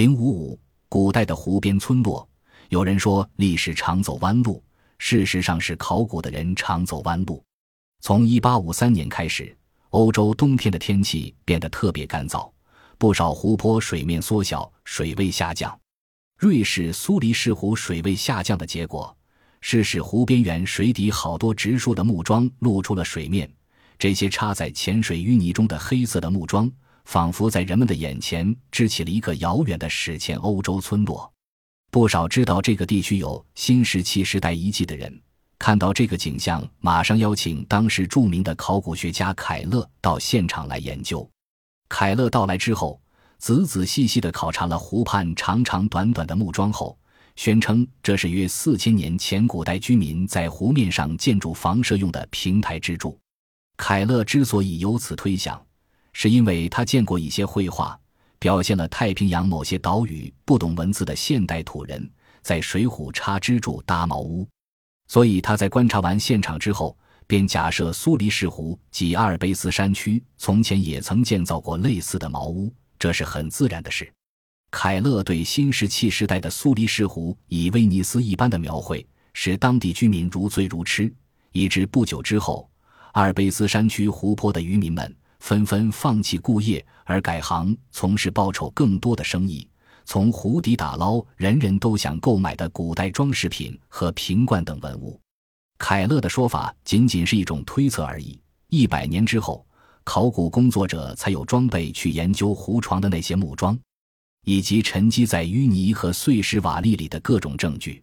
零五五，古代的湖边村落，有人说历史常走弯路，事实上是考古的人常走弯路。从一八五三年开始，欧洲冬天的天气变得特别干燥，不少湖泊水面缩小，水位下降。瑞士苏黎世湖水位下降的结果，是使湖边缘水底好多植树的木桩露出了水面。这些插在浅水淤泥中的黑色的木桩。仿佛在人们的眼前支起了一个遥远的史前欧洲村落。不少知道这个地区有新石器时代遗迹的人，看到这个景象，马上邀请当时著名的考古学家凯勒到现场来研究。凯勒到来之后，仔仔细细地考察了湖畔长长短短的木桩后，宣称这是约四千年前古代居民在湖面上建筑房舍用的平台支柱。凯勒之所以由此推想。是因为他见过一些绘画，表现了太平洋某些岛屿不懂文字的现代土人在水浒插支柱搭茅屋，所以他在观察完现场之后，便假设苏黎世湖及阿尔卑斯山区从前也曾建造过类似的茅屋，这是很自然的事。凯勒对新石器时代的苏黎世湖以威尼斯一般的描绘，使当地居民如醉如痴，以致不久之后，阿尔卑斯山区湖泊的渔民们。纷纷放弃故业而改行从事报酬更多的生意，从湖底打捞人人都想购买的古代装饰品和瓶罐等文物。凯勒的说法仅仅是一种推测而已。一百年之后，考古工作者才有装备去研究湖床的那些木桩，以及沉积在淤泥和碎石瓦砾里的各种证据。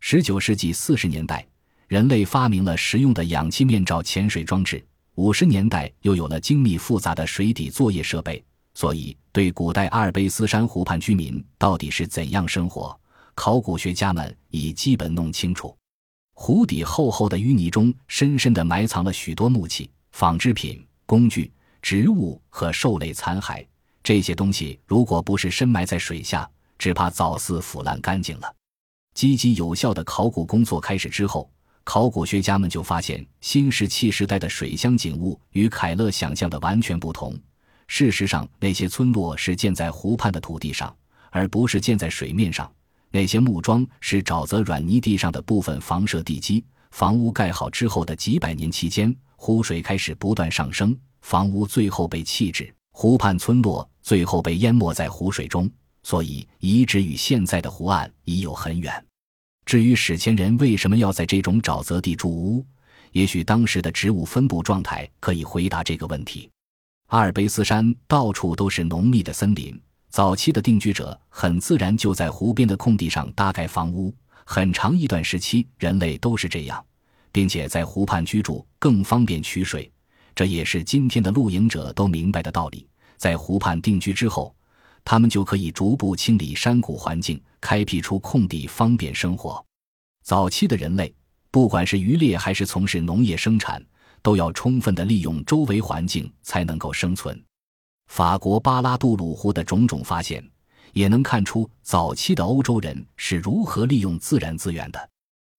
十九世纪四十年代，人类发明了实用的氧气面罩潜水装置。五十年代又有了精密复杂的水底作业设备，所以对古代阿尔卑斯山湖畔居民到底是怎样生活，考古学家们已基本弄清楚。湖底厚厚的淤泥中，深深地埋藏了许多木器、纺织品、工具、植物和兽类残骸。这些东西如果不是深埋在水下，只怕早似腐烂干净了。积极有效的考古工作开始之后。考古学家们就发现，新石器时代的水乡景物与凯勒想象的完全不同。事实上，那些村落是建在湖畔的土地上，而不是建在水面上。那些木桩是沼泽软泥地上的部分房舍地基。房屋盖好之后的几百年期间，湖水开始不断上升，房屋最后被弃置，湖畔村落最后被淹没在湖水中。所以，遗址与现在的湖岸已有很远。至于史前人为什么要在这种沼泽地筑屋，也许当时的植物分布状态可以回答这个问题。阿尔卑斯山到处都是浓密的森林，早期的定居者很自然就在湖边的空地上搭盖房屋。很长一段时期，人类都是这样，并且在湖畔居住更方便取水。这也是今天的露营者都明白的道理。在湖畔定居之后。他们就可以逐步清理山谷环境，开辟出空地，方便生活。早期的人类，不管是渔猎还是从事农业生产，都要充分的利用周围环境才能够生存。法国巴拉杜鲁湖的种种发现，也能看出早期的欧洲人是如何利用自然资源的。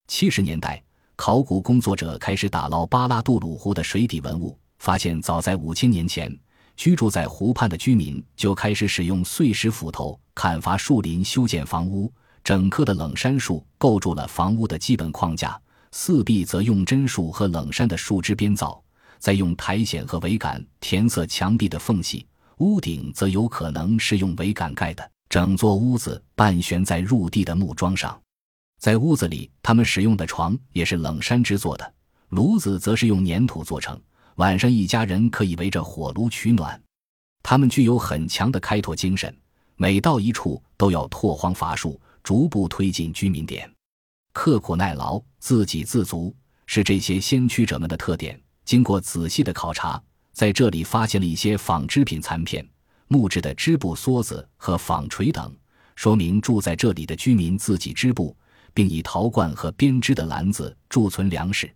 七十年代，考古工作者开始打捞巴拉杜鲁湖的水底文物，发现早在五千年前。居住在湖畔的居民就开始使用碎石斧头砍伐树林修建房屋，整棵的冷杉树构筑了房屋的基本框架，四壁则用榛树和冷杉的树枝编造，再用苔藓和苇杆填塞墙壁的缝隙，屋顶则有可能是用苇杆盖的。整座屋子半悬在入地的木桩上，在屋子里，他们使用的床也是冷杉制作的，炉子则是用粘土做成。晚上，一家人可以围着火炉取暖。他们具有很强的开拓精神，每到一处都要拓荒伐树，逐步推进居民点。刻苦耐劳、自给自足是这些先驱者们的特点。经过仔细的考察，在这里发现了一些纺织品残片、木质的织布梭子和纺锤等，说明住在这里的居民自己织布，并以陶罐和编织的篮子贮存粮食。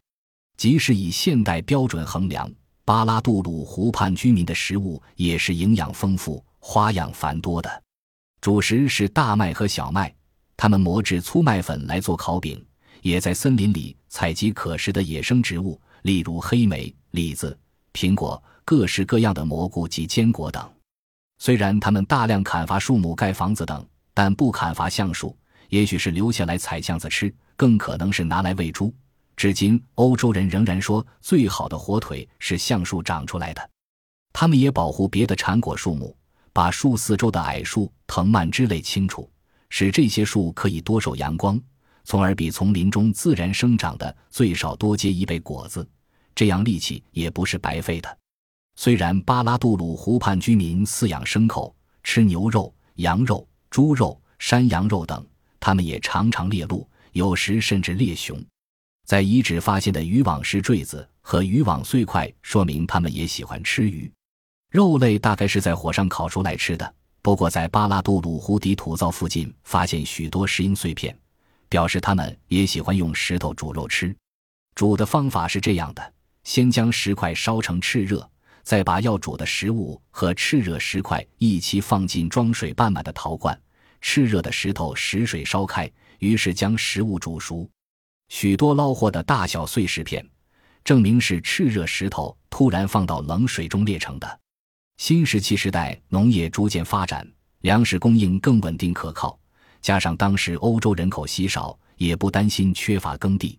即使以现代标准衡量，巴拉杜鲁湖畔居民的食物也是营养丰富、花样繁多的。主食是大麦和小麦，他们磨制粗麦粉来做烤饼，也在森林里采集可食的野生植物，例如黑莓、李子、苹果、各式各样的蘑菇及坚果等。虽然他们大量砍伐树木盖房子等，但不砍伐橡树，也许是留下来采橡子吃，更可能是拿来喂猪。至今，欧洲人仍然说最好的火腿是橡树长出来的。他们也保护别的产果树木，把树四周的矮树、藤蔓之类清除，使这些树可以多受阳光，从而比丛林中自然生长的最少多结一倍果子。这样力气也不是白费的。虽然巴拉杜鲁湖畔居民饲养牲口，吃牛肉、羊肉、猪肉、山羊肉等，他们也常常猎鹿，有时甚至猎熊。在遗址发现的渔网式坠子和渔网碎块，说明他们也喜欢吃鱼。肉类大概是在火上烤出来吃的。不过，在巴拉杜鲁湖底土灶附近发现许多石英碎片，表示他们也喜欢用石头煮肉吃。煮的方法是这样的：先将石块烧成炽热。再把要煮的食物和炽热石块一起放进装水半满的陶罐，炽热的石头使水烧开，于是将食物煮熟。许多捞获的大小碎石片，证明是炽热石头突然放到冷水中裂成的。新石器时代，农业逐渐发展，粮食供应更稳定可靠，加上当时欧洲人口稀少，也不担心缺乏耕地。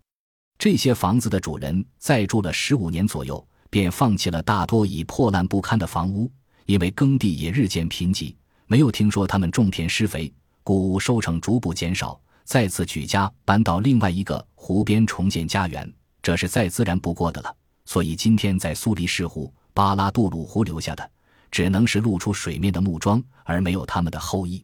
这些房子的主人再住了十五年左右。便放弃了大多已破烂不堪的房屋，因为耕地也日渐贫瘠，没有听说他们种田施肥，谷物收成逐步减少，再次举家搬到另外一个湖边重建家园，这是再自然不过的了。所以今天在苏黎世湖、巴拉杜鲁湖留下的，只能是露出水面的木桩，而没有他们的后裔。